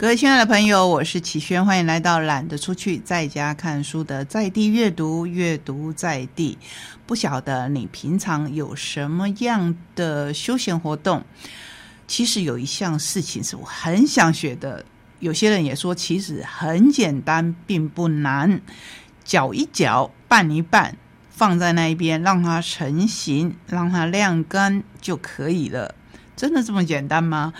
各位亲爱的朋友，我是启轩，欢迎来到懒得出去在家看书的在地阅读，阅读在地。不晓得你平常有什么样的休闲活动？其实有一项事情是我很想学的，有些人也说其实很简单，并不难，搅一搅，拌一拌，放在那一边，让它成型，让它晾干就可以了。真的这么简单吗？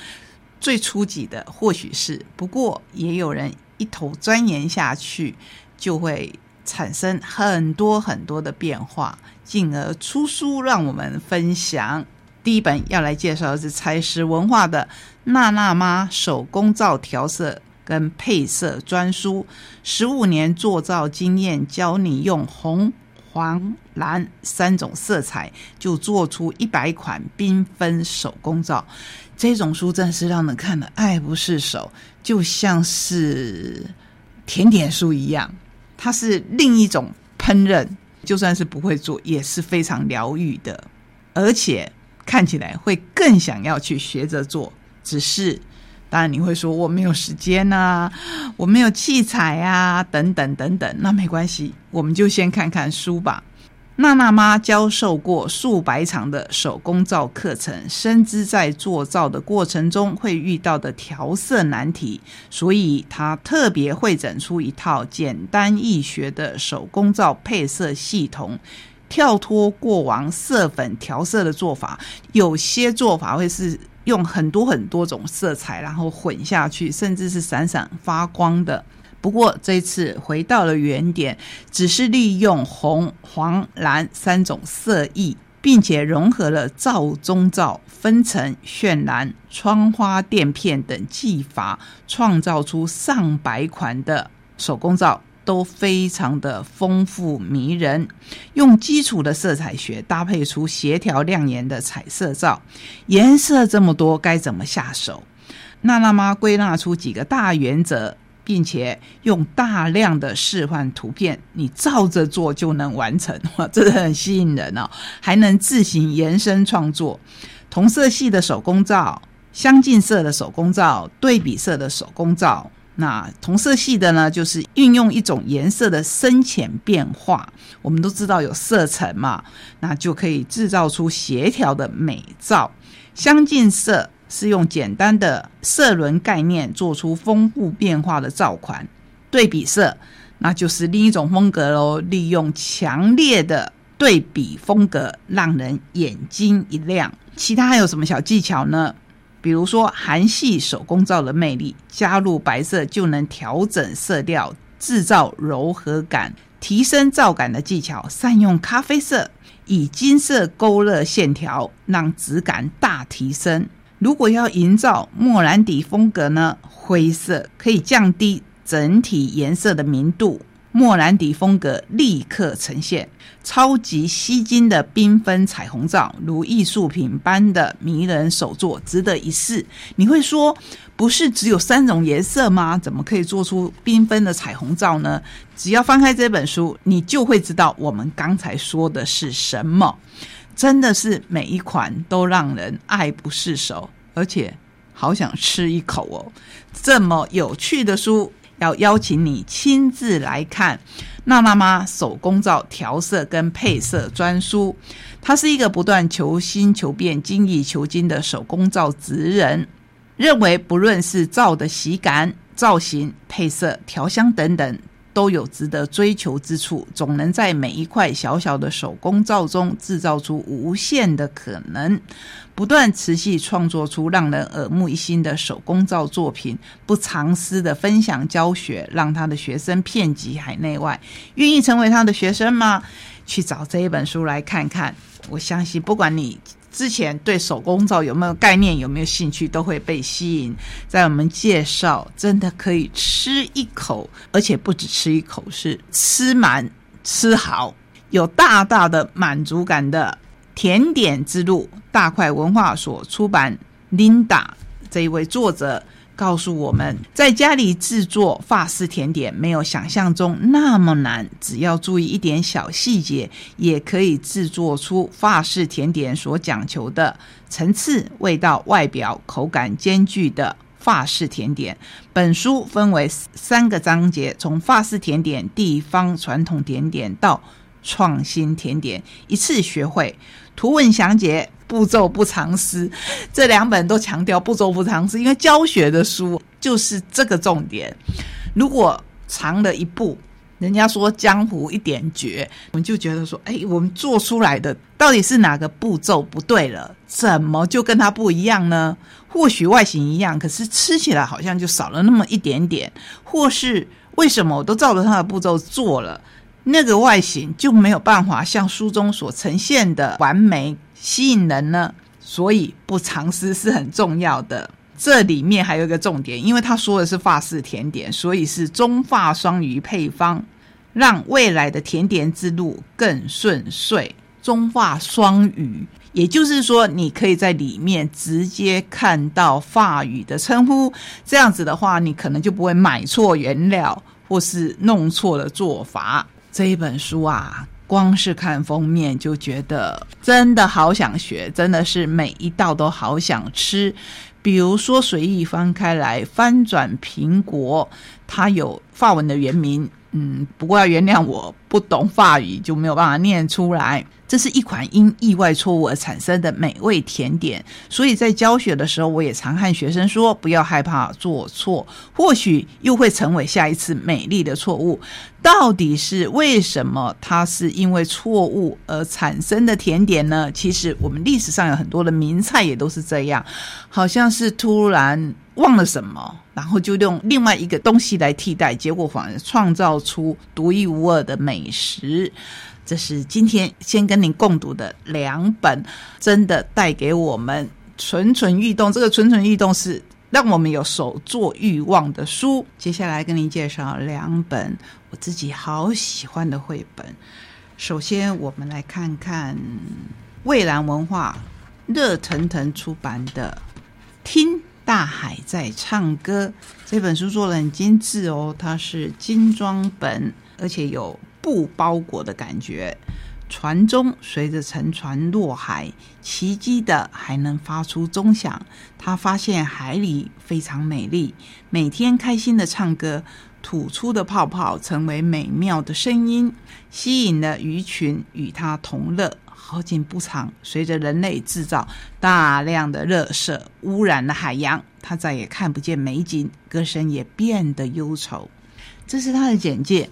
最初级的或许是，不过也有人一头钻研下去，就会产生很多很多的变化，进而出书让我们分享。第一本要来介绍的是彩石文化的娜娜妈手工皂调色跟配色专书，十五年做皂经验，教你用红、黄、蓝三种色彩就做出一百款缤纷手工皂。这种书真是让人看了爱不释手，就像是甜点书一样。它是另一种烹饪，就算是不会做，也是非常疗愈的，而且看起来会更想要去学着做。只是，当然你会说我没有时间啊，我没有器材啊，等等等等。那没关系，我们就先看看书吧。娜娜妈教授过数百场的手工皂课程，深知在做皂的过程中会遇到的调色难题，所以她特别会整出一套简单易学的手工皂配色系统，跳脱过往色粉调色的做法。有些做法会是用很多很多种色彩，然后混下去，甚至是闪闪发光的。不过这次回到了原点，只是利用红、黄、蓝三种色艺，并且融合了照中照、分层、渲染、窗花垫片等技法，创造出上百款的手工皂，都非常的丰富迷人。用基础的色彩学搭配出协调亮眼的彩色照，颜色这么多，该怎么下手？娜娜妈归纳出几个大原则。并且用大量的示范图片，你照着做就能完成，哇，真的很吸引人哦！还能自行延伸创作，同色系的手工皂、相近色的手工皂、对比色的手工皂。那同色系的呢，就是运用一种颜色的深浅变化。我们都知道有色层嘛，那就可以制造出协调的美照。相近色。是用简单的色轮概念做出丰富变化的照款，对比色那就是另一种风格喽。利用强烈的对比风格，让人眼睛一亮。其他还有什么小技巧呢？比如说韩系手工皂的魅力，加入白色就能调整色调，制造柔和感，提升皂感的技巧。善用咖啡色，以金色勾勒线条，让质感大提升。如果要营造莫兰迪风格呢？灰色可以降低整体颜色的明度，莫兰迪风格立刻呈现超级吸睛的缤纷彩虹照，如艺术品般的迷人手作，值得一试。你会说，不是只有三种颜色吗？怎么可以做出缤纷的彩虹照呢？只要翻开这本书，你就会知道我们刚才说的是什么。真的是每一款都让人爱不释手，而且好想吃一口哦！这么有趣的书，要邀请你亲自来看。娜娜妈手工皂调色跟配色专书，他是一个不断求新求变、精益求精的手工皂职人，认为不论是皂的洗感、造型、配色、调香等等。都有值得追求之处，总能在每一块小小的手工皂中制造出无限的可能，不断持续创作出让人耳目一新的手工皂作品，不藏私的分享教学，让他的学生遍及海内外。愿意成为他的学生吗？去找这一本书来看看。我相信，不管你。之前对手工皂有没有概念、有没有兴趣，都会被吸引。在我们介绍，真的可以吃一口，而且不止吃一口，是吃满、吃好，有大大的满足感的甜点之路。大块文化所出版，Linda 这一位作者。告诉我们，在家里制作法式甜点没有想象中那么难，只要注意一点小细节，也可以制作出法式甜点所讲求的层次、味道、外表、口感兼具的。法式甜点。本书分为三个章节，从法式甜点、地方传统甜点到创新甜点，一次学会。图文详解，步骤不藏私。这两本都强调步骤不藏私，因为教学的书就是这个重点。如果藏了一步，人家说江湖一点绝，我们就觉得说，哎，我们做出来的到底是哪个步骤不对了？怎么就跟它不一样呢？或许外形一样，可是吃起来好像就少了那么一点点，或是为什么我都照着它的步骤做了，那个外形就没有办法像书中所呈现的完美吸引人呢？所以不藏私是很重要的。这里面还有一个重点，因为他说的是法式甜点，所以是中法双语配方，让未来的甜点之路更顺遂。中法双语，也就是说，你可以在里面直接看到法语的称呼，这样子的话，你可能就不会买错原料或是弄错了做法。这一本书啊，光是看封面就觉得真的好想学，真的是每一道都好想吃。比如说，随意翻开来，翻转苹果，它有法文的原名。嗯，不过要原谅我不懂法语，就没有办法念出来。这是一款因意外错误而产生的美味甜点，所以在教学的时候，我也常和学生说，不要害怕做错，或许又会成为下一次美丽的错误。到底是为什么它是因为错误而产生的甜点呢？其实我们历史上有很多的名菜也都是这样，好像是突然忘了什么，然后就用另外一个东西来替代，结果反而创造出独一无二的美食。这是今天先跟您共读的两本，真的带给我们蠢蠢欲动。这个蠢蠢欲动是让我们有手做欲望的书。接下来跟您介绍两本我自己好喜欢的绘本。首先，我们来看看蔚蓝文化热腾腾出版的《听大海在唱歌》这本书，做的很精致哦，它是精装本，而且有。布包裹的感觉，船中随着沉船落海，奇迹的还能发出钟响。他发现海里非常美丽，每天开心的唱歌，吐出的泡泡成为美妙的声音，吸引了鱼群与他同乐。好景不长，随着人类制造大量的热色，污染了海洋，他再也看不见美景，歌声也变得忧愁。这是他的简介。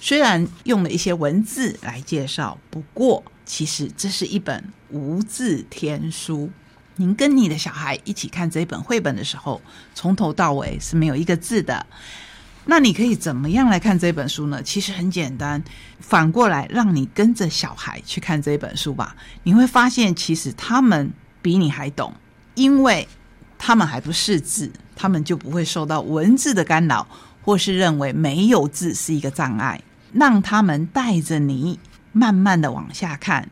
虽然用了一些文字来介绍，不过其实这是一本无字天书。您跟你的小孩一起看这本绘本的时候，从头到尾是没有一个字的。那你可以怎么样来看这本书呢？其实很简单，反过来让你跟着小孩去看这本书吧。你会发现，其实他们比你还懂，因为他们还不识字，他们就不会受到文字的干扰，或是认为没有字是一个障碍。让他们带着你慢慢的往下看，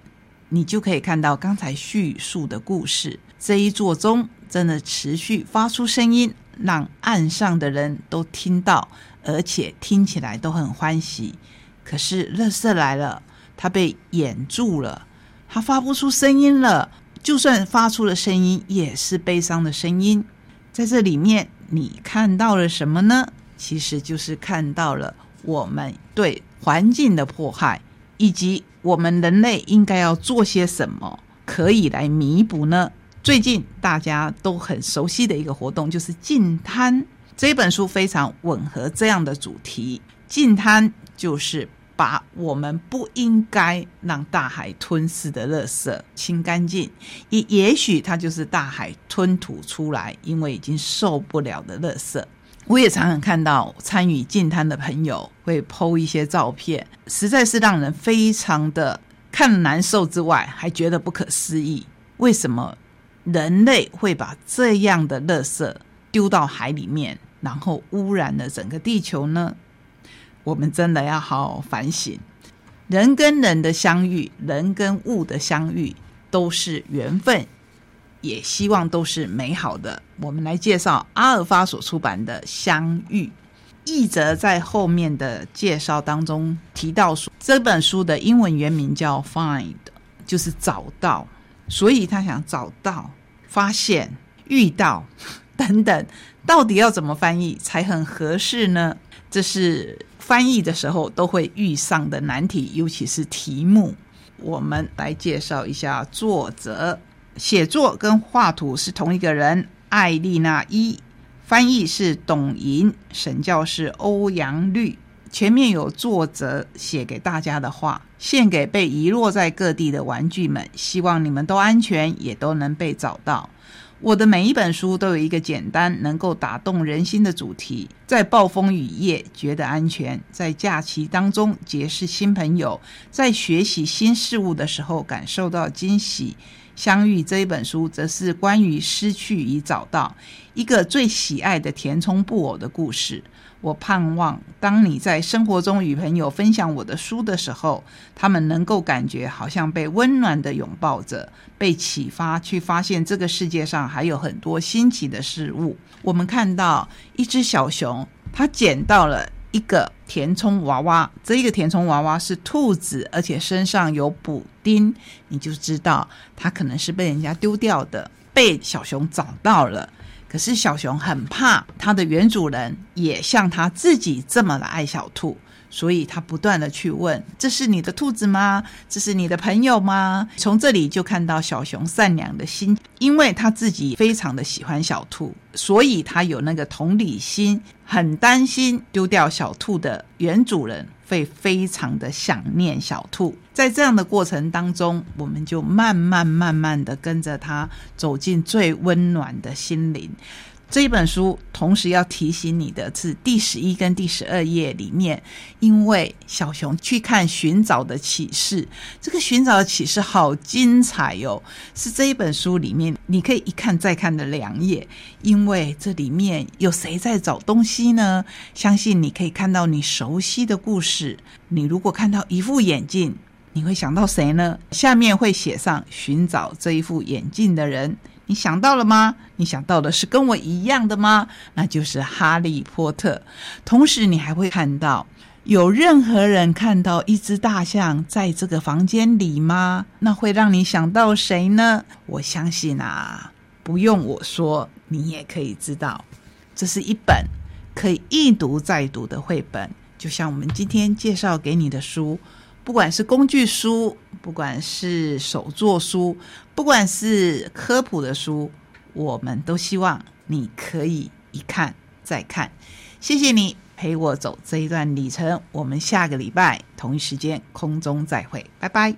你就可以看到刚才叙述的故事。这一座钟真的持续发出声音，让岸上的人都听到，而且听起来都很欢喜。可是乐色来了，他被掩住了，他发不出声音了。就算发出了声音，也是悲伤的声音。在这里面，你看到了什么呢？其实就是看到了我们对。环境的迫害，以及我们人类应该要做些什么，可以来弥补呢？最近大家都很熟悉的一个活动就是净滩，这本书非常吻合这样的主题。净滩就是把我们不应该让大海吞噬的垃圾清干净，也也许它就是大海吞吐出来，因为已经受不了的垃圾。我也常常看到参与净滩的朋友会 PO 一些照片，实在是让人非常的看难受之外，还觉得不可思议。为什么人类会把这样的垃圾丢到海里面，然后污染了整个地球呢？我们真的要好好反省。人跟人的相遇，人跟物的相遇，都是缘分。也希望都是美好的。我们来介绍阿尔法所出版的《相遇》。译者在后面的介绍当中提到说，这本书的英文原名叫 “Find”，就是找到。所以他想找到、发现、遇到等等，到底要怎么翻译才很合适呢？这是翻译的时候都会遇上的难题，尤其是题目。我们来介绍一下作者，写作跟画图是同一个人，艾丽娜伊，翻译是董莹，审教是欧阳绿。前面有作者写给大家的话，献给被遗落在各地的玩具们，希望你们都安全，也都能被找到。我的每一本书都有一个简单能够打动人心的主题，在暴风雨夜觉得安全，在假期当中结识新朋友，在学习新事物的时候感受到惊喜。相遇这一本书则是关于失去与找到一个最喜爱的填充布偶的故事。我盼望，当你在生活中与朋友分享我的书的时候，他们能够感觉好像被温暖的拥抱着，被启发去发现这个世界上还有很多新奇的事物。我们看到一只小熊，它捡到了一个填充娃娃，这一个填充娃娃是兔子，而且身上有补丁，你就知道它可能是被人家丢掉的，被小熊找到了。可是小熊很怕它的原主人也像它自己这么的爱小兔，所以它不断的去问：“这是你的兔子吗？这是你的朋友吗？”从这里就看到小熊善良的心，因为他自己非常的喜欢小兔，所以他有那个同理心，很担心丢掉小兔的原主人。会非常的想念小兔，在这样的过程当中，我们就慢慢慢慢的跟着他走进最温暖的心灵。这一本书同时要提醒你的是第十一跟第十二页里面，因为小熊去看寻找的启示，这个寻找的启示好精彩哟！是这一本书里面你可以一看再看的两页，因为这里面有谁在找东西呢？相信你可以看到你熟悉的故事。你如果看到一副眼镜，你会想到谁呢？下面会写上寻找这一副眼镜的人。你想到了吗？你想到的是跟我一样的吗？那就是哈利波特。同时，你还会看到有任何人看到一只大象在这个房间里吗？那会让你想到谁呢？我相信啊，不用我说，你也可以知道，这是一本可以一读再读的绘本，就像我们今天介绍给你的书。不管是工具书，不管是手作书，不管是科普的书，我们都希望你可以一看再看。谢谢你陪我走这一段旅程，我们下个礼拜同一时间空中再会，拜拜。